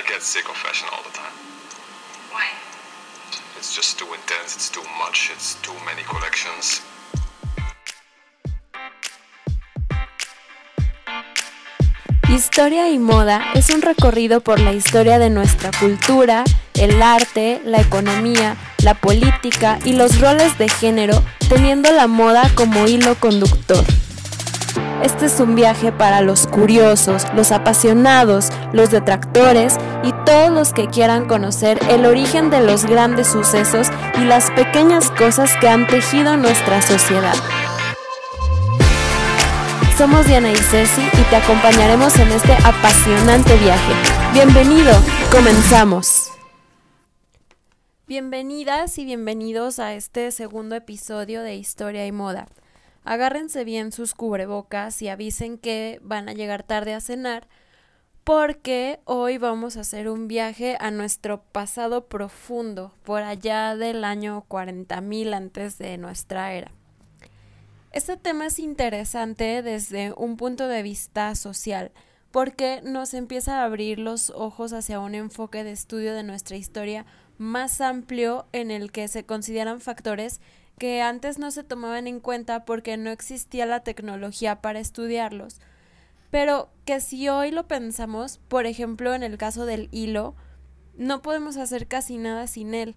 I get sick of fashion all the time. Why? It's just too intense, it's too much, it's too many collections. Historia y moda es un recorrido por la historia de nuestra cultura, el arte, la economía, la política y los roles de género, teniendo la moda como hilo conductor. Este es un viaje para los curiosos, los apasionados, los detractores y todos los que quieran conocer el origen de los grandes sucesos y las pequeñas cosas que han tejido nuestra sociedad. Somos Diana y Ceci y te acompañaremos en este apasionante viaje. Bienvenido, comenzamos. Bienvenidas y bienvenidos a este segundo episodio de Historia y Moda. Agárrense bien sus cubrebocas y avisen que van a llegar tarde a cenar porque hoy vamos a hacer un viaje a nuestro pasado profundo, por allá del año 40.000 antes de nuestra era. Este tema es interesante desde un punto de vista social, porque nos empieza a abrir los ojos hacia un enfoque de estudio de nuestra historia más amplio en el que se consideran factores que antes no se tomaban en cuenta porque no existía la tecnología para estudiarlos, pero que si hoy lo pensamos, por ejemplo en el caso del hilo, no podemos hacer casi nada sin él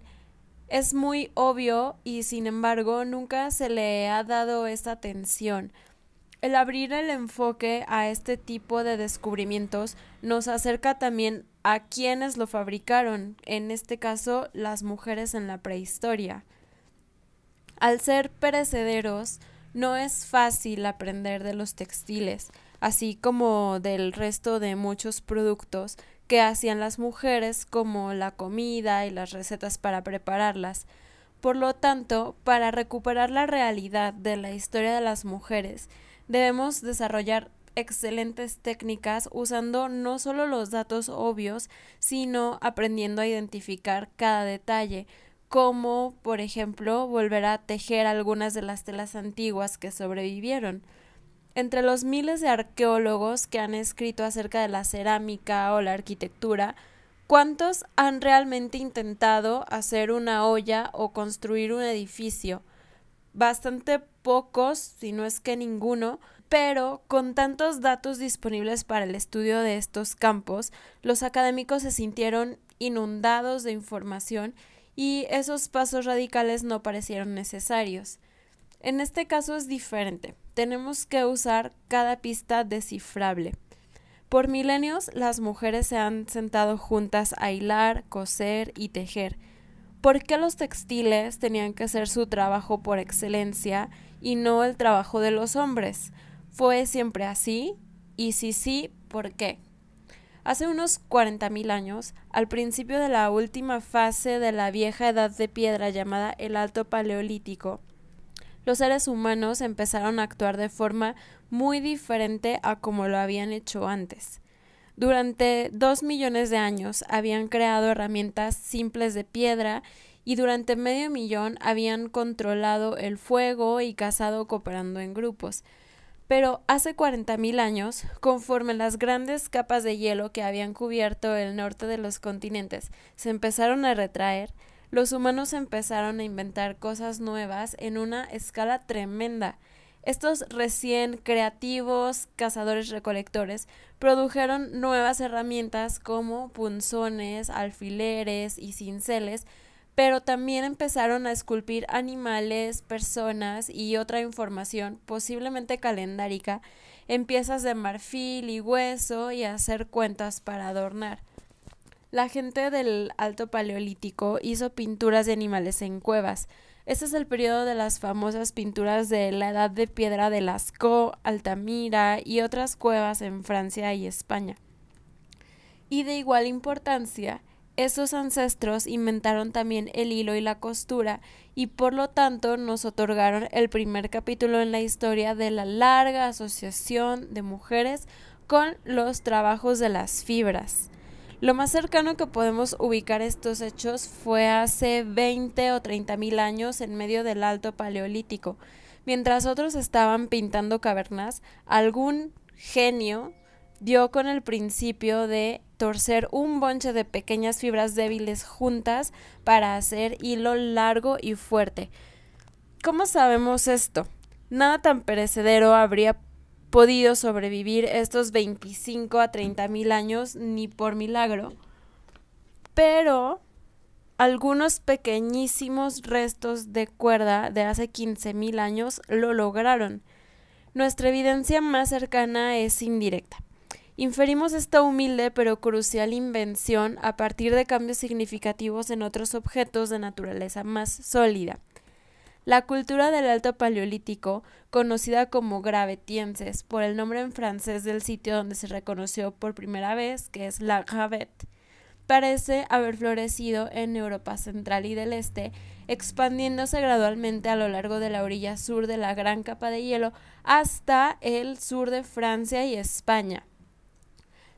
es muy obvio y sin embargo nunca se le ha dado esta atención. El abrir el enfoque a este tipo de descubrimientos nos acerca también a quienes lo fabricaron, en este caso las mujeres en la prehistoria. Al ser perecederos, no es fácil aprender de los textiles, así como del resto de muchos productos que hacían las mujeres como la comida y las recetas para prepararlas. Por lo tanto, para recuperar la realidad de la historia de las mujeres, debemos desarrollar excelentes técnicas usando no solo los datos obvios, sino aprendiendo a identificar cada detalle, como, por ejemplo, volver a tejer algunas de las telas antiguas que sobrevivieron. Entre los miles de arqueólogos que han escrito acerca de la cerámica o la arquitectura, ¿cuántos han realmente intentado hacer una olla o construir un edificio? Bastante pocos, si no es que ninguno, pero con tantos datos disponibles para el estudio de estos campos, los académicos se sintieron inundados de información y esos pasos radicales no parecieron necesarios. En este caso es diferente. Tenemos que usar cada pista descifrable. Por milenios las mujeres se han sentado juntas a hilar, coser y tejer. ¿Por qué los textiles tenían que ser su trabajo por excelencia y no el trabajo de los hombres? ¿Fue siempre así? Y si sí, ¿por qué? Hace unos 40.000 años, al principio de la última fase de la vieja edad de piedra llamada el Alto Paleolítico, los seres humanos empezaron a actuar de forma muy diferente a como lo habían hecho antes. Durante dos millones de años habían creado herramientas simples de piedra y durante medio millón habían controlado el fuego y cazado cooperando en grupos. Pero hace cuarenta mil años, conforme las grandes capas de hielo que habían cubierto el norte de los continentes se empezaron a retraer, los humanos empezaron a inventar cosas nuevas en una escala tremenda. Estos recién creativos cazadores recolectores produjeron nuevas herramientas como punzones, alfileres y cinceles, pero también empezaron a esculpir animales, personas y otra información, posiblemente calendárica, en piezas de marfil y hueso y a hacer cuentas para adornar. La gente del Alto Paleolítico hizo pinturas de animales en cuevas. Este es el periodo de las famosas pinturas de la Edad de Piedra de Lascaux, Altamira y otras cuevas en Francia y España. Y de igual importancia, esos ancestros inventaron también el hilo y la costura y por lo tanto nos otorgaron el primer capítulo en la historia de la larga asociación de mujeres con los trabajos de las fibras. Lo más cercano que podemos ubicar estos hechos fue hace 20 o 30 mil años en medio del Alto Paleolítico. Mientras otros estaban pintando cavernas, algún genio dio con el principio de torcer un bonche de pequeñas fibras débiles juntas para hacer hilo largo y fuerte. ¿Cómo sabemos esto? Nada tan perecedero habría podido sobrevivir estos 25 a 30 mil años ni por milagro. Pero algunos pequeñísimos restos de cuerda de hace 15 mil años lo lograron. Nuestra evidencia más cercana es indirecta. Inferimos esta humilde pero crucial invención a partir de cambios significativos en otros objetos de naturaleza más sólida. La cultura del Alto Paleolítico, conocida como Gravetienses por el nombre en francés del sitio donde se reconoció por primera vez, que es la Gravette, parece haber florecido en Europa central y del este, expandiéndose gradualmente a lo largo de la orilla sur de la gran capa de hielo hasta el sur de Francia y España.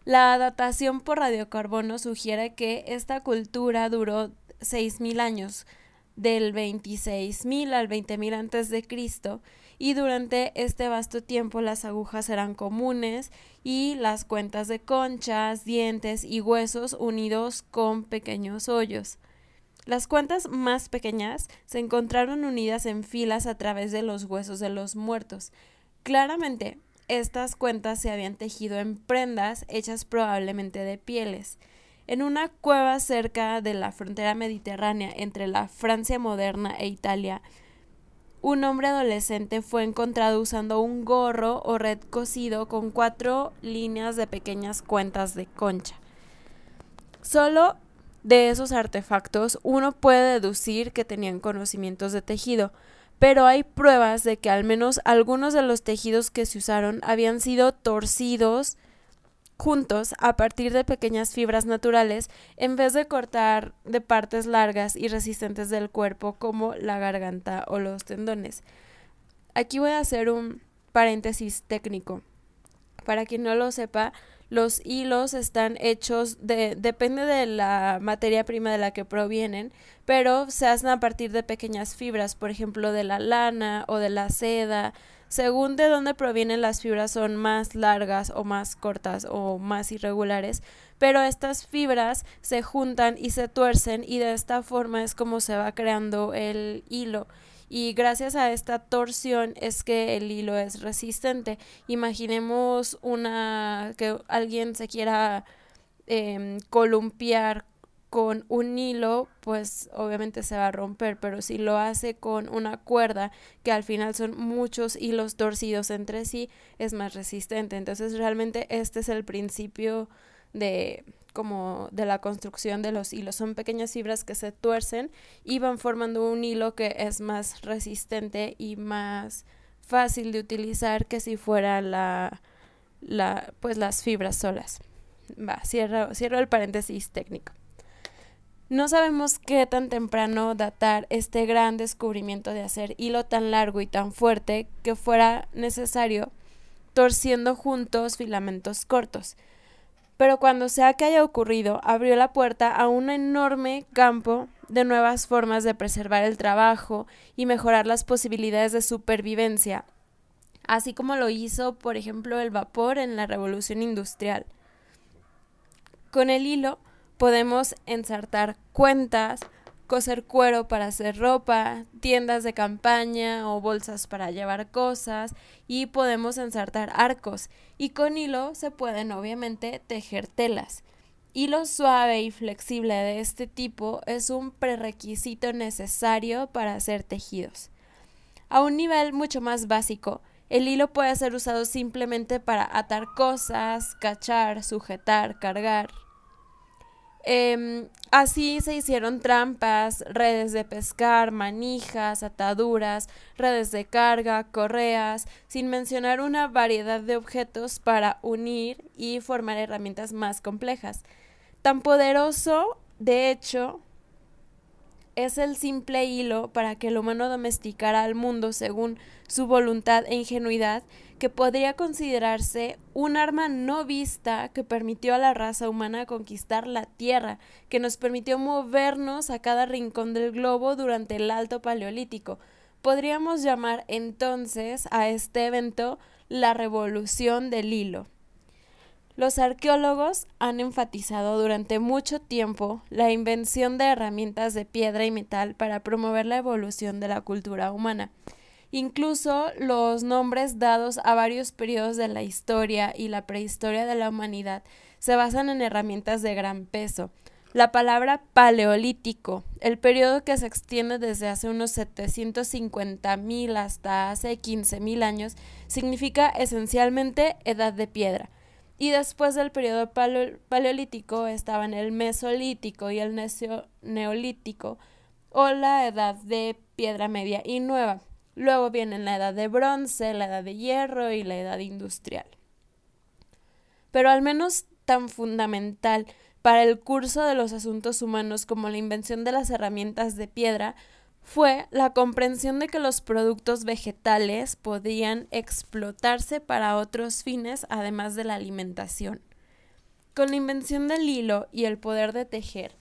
La datación por radiocarbono sugiere que esta cultura duró 6.000 años, del 26.000 al 20.000 antes de Cristo y durante este vasto tiempo las agujas eran comunes y las cuentas de conchas, dientes y huesos unidos con pequeños hoyos. Las cuentas más pequeñas se encontraron unidas en filas a través de los huesos de los muertos. Claramente, estas cuentas se habían tejido en prendas hechas probablemente de pieles. En una cueva cerca de la frontera mediterránea entre la Francia moderna e Italia, un hombre adolescente fue encontrado usando un gorro o red cosido con cuatro líneas de pequeñas cuentas de concha. Solo de esos artefactos uno puede deducir que tenían conocimientos de tejido, pero hay pruebas de que al menos algunos de los tejidos que se usaron habían sido torcidos juntos a partir de pequeñas fibras naturales en vez de cortar de partes largas y resistentes del cuerpo como la garganta o los tendones. Aquí voy a hacer un paréntesis técnico. Para quien no lo sepa, los hilos están hechos de depende de la materia prima de la que provienen, pero se hacen a partir de pequeñas fibras, por ejemplo, de la lana o de la seda, según de dónde provienen las fibras son más largas o más cortas o más irregulares, pero estas fibras se juntan y se tuercen y de esta forma es como se va creando el hilo y gracias a esta torsión es que el hilo es resistente. Imaginemos una que alguien se quiera eh, columpiar con un hilo, pues obviamente se va a romper, pero si lo hace con una cuerda, que al final son muchos hilos torcidos entre sí, es más resistente. Entonces realmente este es el principio de como de la construcción de los hilos. Son pequeñas fibras que se tuercen y van formando un hilo que es más resistente y más fácil de utilizar que si fuera la, la pues las fibras solas. Va, cierro, cierro el paréntesis técnico. No sabemos qué tan temprano datar este gran descubrimiento de hacer hilo tan largo y tan fuerte que fuera necesario torciendo juntos filamentos cortos. Pero cuando sea que haya ocurrido, abrió la puerta a un enorme campo de nuevas formas de preservar el trabajo y mejorar las posibilidades de supervivencia, así como lo hizo, por ejemplo, el vapor en la revolución industrial. Con el hilo podemos ensartar cuentas, coser cuero para hacer ropa, tiendas de campaña o bolsas para llevar cosas y podemos ensartar arcos y con hilo se pueden obviamente tejer telas. Hilo suave y flexible de este tipo es un prerequisito necesario para hacer tejidos. A un nivel mucho más básico, el hilo puede ser usado simplemente para atar cosas, cachar, sujetar, cargar, Em, así se hicieron trampas, redes de pescar, manijas, ataduras, redes de carga, correas, sin mencionar una variedad de objetos para unir y formar herramientas más complejas. Tan poderoso, de hecho, es el simple hilo para que el humano domesticara al mundo según su voluntad e ingenuidad, que podría considerarse un arma no vista que permitió a la raza humana conquistar la Tierra, que nos permitió movernos a cada rincón del globo durante el Alto Paleolítico. Podríamos llamar entonces a este evento la revolución del hilo. Los arqueólogos han enfatizado durante mucho tiempo la invención de herramientas de piedra y metal para promover la evolución de la cultura humana. Incluso los nombres dados a varios periodos de la historia y la prehistoria de la humanidad se basan en herramientas de gran peso. La palabra paleolítico, el periodo que se extiende desde hace unos 750.000 hasta hace 15.000 años, significa esencialmente edad de piedra y después del periodo paleolítico estaban el mesolítico y el neolítico o la edad de piedra media y nueva. Luego vienen la edad de bronce, la edad de hierro y la edad industrial. Pero al menos tan fundamental para el curso de los asuntos humanos como la invención de las herramientas de piedra fue la comprensión de que los productos vegetales podían explotarse para otros fines además de la alimentación. Con la invención del hilo y el poder de tejer,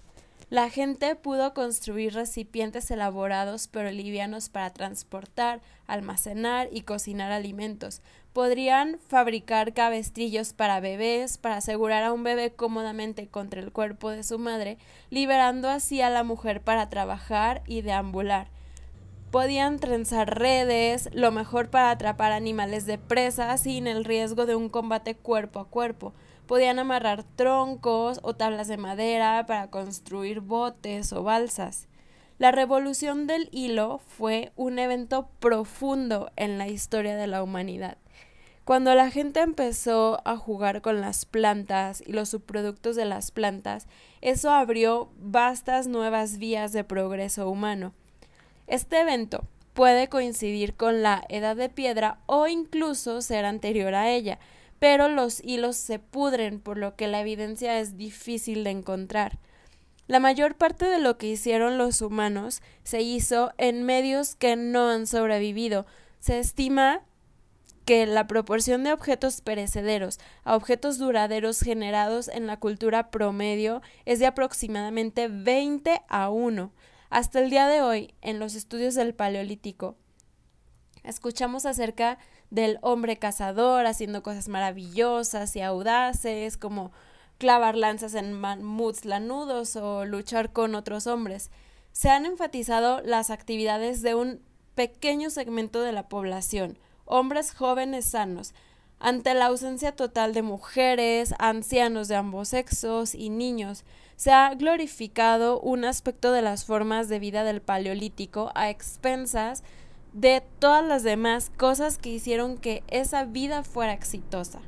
la gente pudo construir recipientes elaborados pero livianos para transportar, almacenar y cocinar alimentos. Podrían fabricar cabestrillos para bebés para asegurar a un bebé cómodamente contra el cuerpo de su madre, liberando así a la mujer para trabajar y deambular. Podían trenzar redes, lo mejor para atrapar animales de presa sin el riesgo de un combate cuerpo a cuerpo Podían amarrar troncos o tablas de madera para construir botes o balsas. La revolución del hilo fue un evento profundo en la historia de la humanidad. Cuando la gente empezó a jugar con las plantas y los subproductos de las plantas, eso abrió vastas nuevas vías de progreso humano. Este evento puede coincidir con la edad de piedra o incluso ser anterior a ella, pero los hilos se pudren, por lo que la evidencia es difícil de encontrar. La mayor parte de lo que hicieron los humanos se hizo en medios que no han sobrevivido. Se estima que la proporción de objetos perecederos a objetos duraderos generados en la cultura promedio es de aproximadamente 20 a 1. Hasta el día de hoy, en los estudios del Paleolítico, escuchamos acerca del hombre cazador haciendo cosas maravillosas y audaces como clavar lanzas en mamuts lanudos o luchar con otros hombres. Se han enfatizado las actividades de un pequeño segmento de la población, hombres jóvenes sanos, ante la ausencia total de mujeres, ancianos de ambos sexos y niños, se ha glorificado un aspecto de las formas de vida del Paleolítico a expensas de todas las demás cosas que hicieron que esa vida fuera exitosa.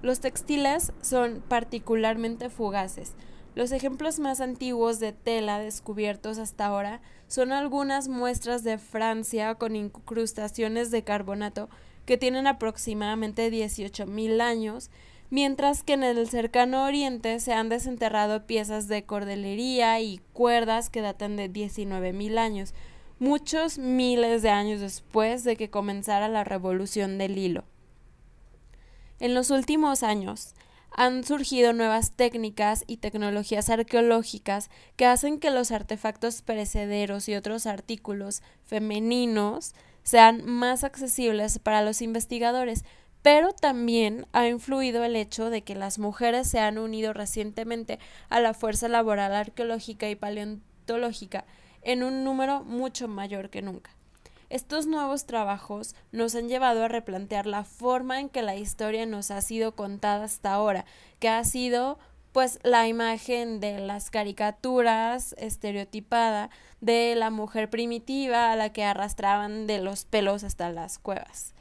Los textiles son particularmente fugaces. Los ejemplos más antiguos de tela descubiertos hasta ahora son algunas muestras de Francia con incrustaciones de carbonato que tienen aproximadamente 18.000 años, mientras que en el cercano oriente se han desenterrado piezas de cordelería y cuerdas que datan de 19.000 años, muchos miles de años después de que comenzara la revolución del hilo. En los últimos años han surgido nuevas técnicas y tecnologías arqueológicas que hacen que los artefactos perecederos y otros artículos femeninos sean más accesibles para los investigadores, pero también ha influido el hecho de que las mujeres se han unido recientemente a la fuerza laboral arqueológica y paleontológica en un número mucho mayor que nunca. Estos nuevos trabajos nos han llevado a replantear la forma en que la historia nos ha sido contada hasta ahora, que ha sido pues la imagen de las caricaturas estereotipada de la mujer primitiva a la que arrastraban de los pelos hasta las cuevas.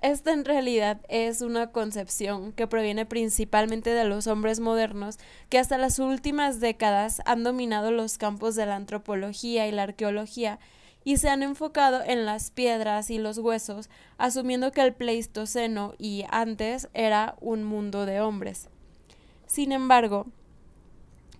Esta en realidad es una concepción que proviene principalmente de los hombres modernos que hasta las últimas décadas han dominado los campos de la antropología y la arqueología y se han enfocado en las piedras y los huesos, asumiendo que el Pleistoceno y antes era un mundo de hombres. Sin embargo,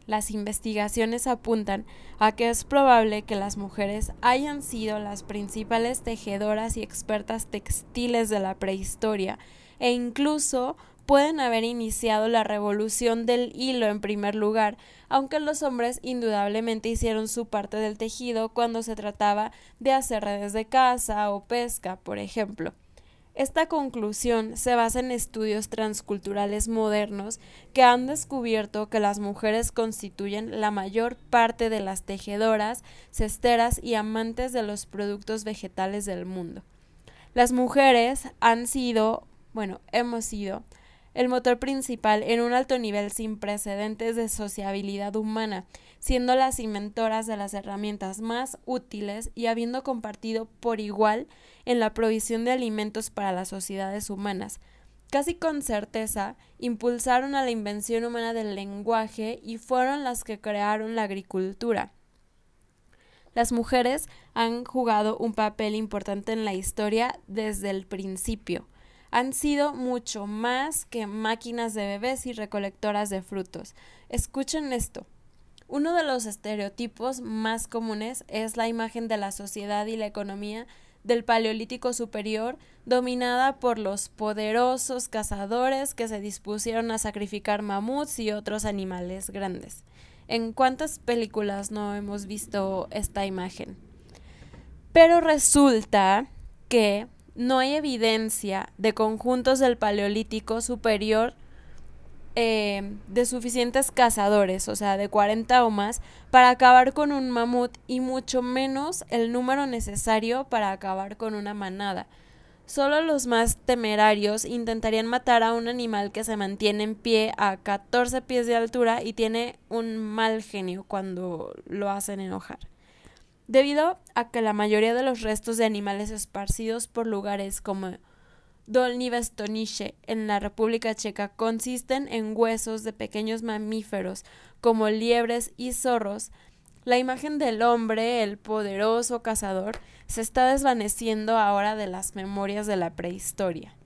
las investigaciones apuntan a que es probable que las mujeres hayan sido las principales tejedoras y expertas textiles de la prehistoria e incluso pueden haber iniciado la revolución del hilo en primer lugar, aunque los hombres indudablemente hicieron su parte del tejido cuando se trataba de hacer redes de caza o pesca, por ejemplo. Esta conclusión se basa en estudios transculturales modernos que han descubierto que las mujeres constituyen la mayor parte de las tejedoras, cesteras y amantes de los productos vegetales del mundo. Las mujeres han sido, bueno, hemos sido, el motor principal en un alto nivel sin precedentes de sociabilidad humana, siendo las inventoras de las herramientas más útiles y habiendo compartido por igual en la provisión de alimentos para las sociedades humanas. Casi con certeza impulsaron a la invención humana del lenguaje y fueron las que crearon la agricultura. Las mujeres han jugado un papel importante en la historia desde el principio han sido mucho más que máquinas de bebés y recolectoras de frutos. Escuchen esto. Uno de los estereotipos más comunes es la imagen de la sociedad y la economía del Paleolítico Superior, dominada por los poderosos cazadores que se dispusieron a sacrificar mamuts y otros animales grandes. ¿En cuántas películas no hemos visto esta imagen? Pero resulta que no hay evidencia de conjuntos del Paleolítico superior eh, de suficientes cazadores, o sea, de 40 o más, para acabar con un mamut y mucho menos el número necesario para acabar con una manada. Solo los más temerarios intentarían matar a un animal que se mantiene en pie a 14 pies de altura y tiene un mal genio cuando lo hacen enojar. Debido a que la mayoría de los restos de animales esparcidos por lugares como Dolní Stonice en la República Checa consisten en huesos de pequeños mamíferos como liebres y zorros, la imagen del hombre, el poderoso cazador, se está desvaneciendo ahora de las memorias de la prehistoria.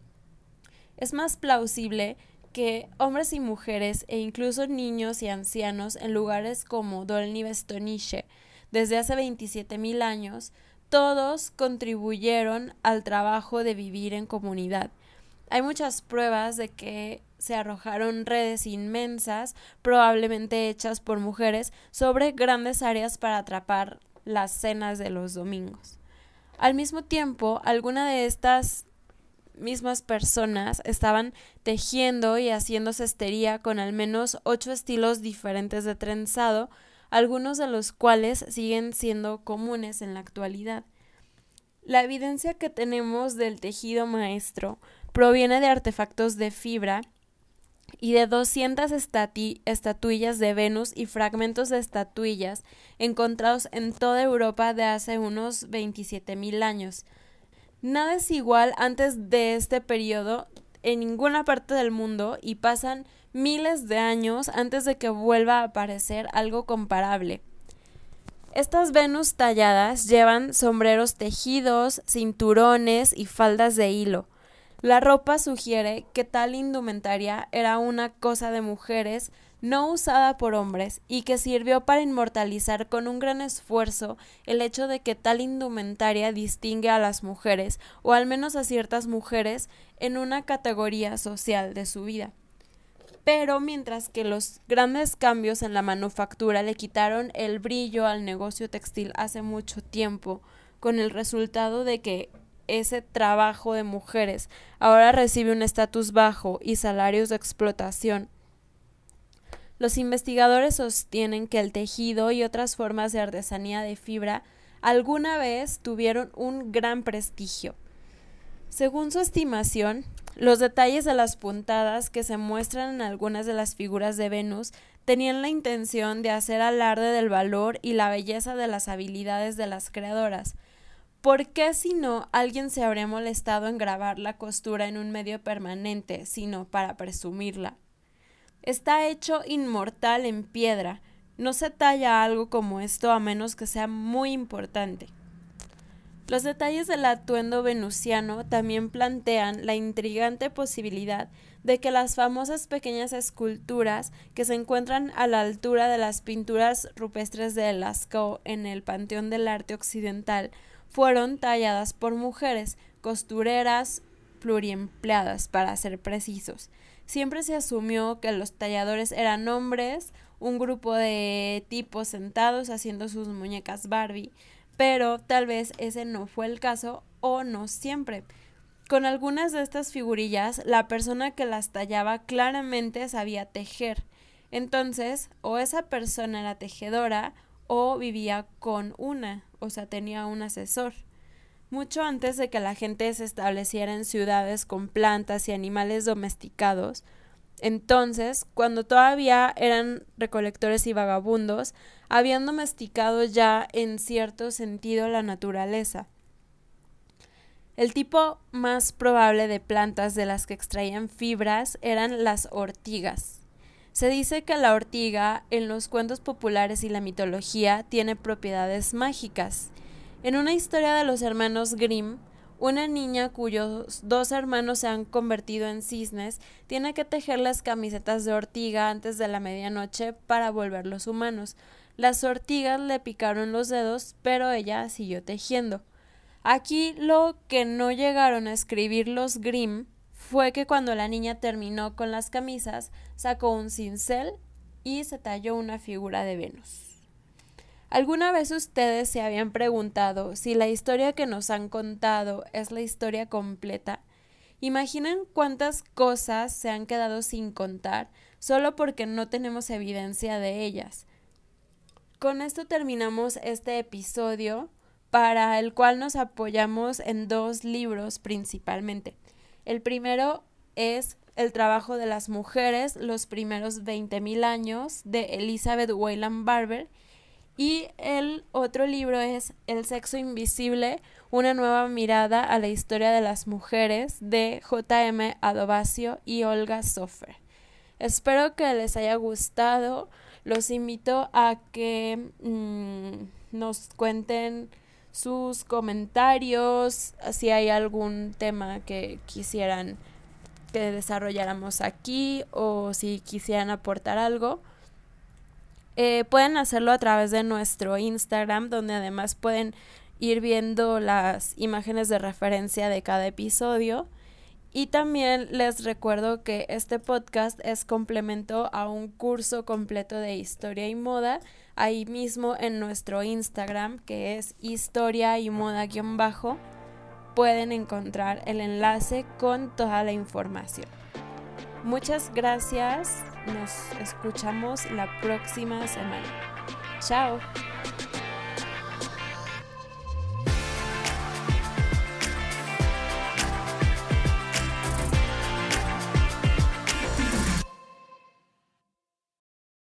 Es más plausible que hombres y mujeres e incluso niños y ancianos en lugares como Dolní Stonice desde hace 27.000 años, todos contribuyeron al trabajo de vivir en comunidad. Hay muchas pruebas de que se arrojaron redes inmensas, probablemente hechas por mujeres, sobre grandes áreas para atrapar las cenas de los domingos. Al mismo tiempo, algunas de estas mismas personas estaban tejiendo y haciendo cestería con al menos ocho estilos diferentes de trenzado algunos de los cuales siguen siendo comunes en la actualidad. La evidencia que tenemos del tejido maestro proviene de artefactos de fibra y de 200 estatuillas de Venus y fragmentos de estatuillas encontrados en toda Europa de hace unos 27.000 años. Nada es igual antes de este periodo en ninguna parte del mundo y pasan miles de años antes de que vuelva a aparecer algo comparable. Estas Venus talladas llevan sombreros tejidos, cinturones y faldas de hilo. La ropa sugiere que tal indumentaria era una cosa de mujeres no usada por hombres y que sirvió para inmortalizar con un gran esfuerzo el hecho de que tal indumentaria distingue a las mujeres, o al menos a ciertas mujeres, en una categoría social de su vida pero mientras que los grandes cambios en la manufactura le quitaron el brillo al negocio textil hace mucho tiempo, con el resultado de que ese trabajo de mujeres ahora recibe un estatus bajo y salarios de explotación. Los investigadores sostienen que el tejido y otras formas de artesanía de fibra alguna vez tuvieron un gran prestigio. Según su estimación, los detalles de las puntadas que se muestran en algunas de las figuras de Venus tenían la intención de hacer alarde del valor y la belleza de las habilidades de las creadoras. ¿Por qué si no alguien se habría molestado en grabar la costura en un medio permanente, sino para presumirla? Está hecho inmortal en piedra. No se talla algo como esto a menos que sea muy importante. Los detalles del atuendo venusiano también plantean la intrigante posibilidad de que las famosas pequeñas esculturas que se encuentran a la altura de las pinturas rupestres de Lascaux en el Panteón del Arte Occidental fueron talladas por mujeres, costureras pluriempleadas, para ser precisos. Siempre se asumió que los talladores eran hombres, un grupo de tipos sentados haciendo sus muñecas Barbie, pero tal vez ese no fue el caso o no siempre. con algunas de estas figurillas, la persona que las tallaba claramente sabía tejer. Entonces, o esa persona era tejedora o vivía con una, o sea, tenía un asesor. Mucho antes de que la gente se estableciera en ciudades con plantas y animales domesticados, entonces, cuando todavía eran recolectores y vagabundos, habían domesticado ya en cierto sentido la naturaleza. El tipo más probable de plantas de las que extraían fibras eran las ortigas. Se dice que la ortiga en los cuentos populares y la mitología tiene propiedades mágicas. En una historia de los hermanos Grimm, una niña cuyos dos hermanos se han convertido en cisnes tiene que tejer las camisetas de ortiga antes de la medianoche para volverlos humanos. Las ortigas le picaron los dedos, pero ella siguió tejiendo. Aquí lo que no llegaron a escribir los Grimm fue que cuando la niña terminó con las camisas, sacó un cincel y se talló una figura de Venus. ¿Alguna vez ustedes se habían preguntado si la historia que nos han contado es la historia completa? Imaginen cuántas cosas se han quedado sin contar solo porque no tenemos evidencia de ellas. Con esto terminamos este episodio para el cual nos apoyamos en dos libros principalmente. El primero es El trabajo de las mujeres, los primeros 20.000 años de Elizabeth Wayland Barber y el otro libro es El sexo invisible, una nueva mirada a la historia de las mujeres de J.M. Adobacio y Olga Sofer. Espero que les haya gustado. Los invito a que mm, nos cuenten sus comentarios, si hay algún tema que quisieran que desarrolláramos aquí o si quisieran aportar algo. Eh, pueden hacerlo a través de nuestro Instagram, donde además pueden ir viendo las imágenes de referencia de cada episodio. Y también les recuerdo que este podcast es complemento a un curso completo de historia y moda, ahí mismo en nuestro Instagram, que es historia y moda-bajo, pueden encontrar el enlace con toda la información. Muchas gracias. Nos escuchamos la próxima semana. Chao.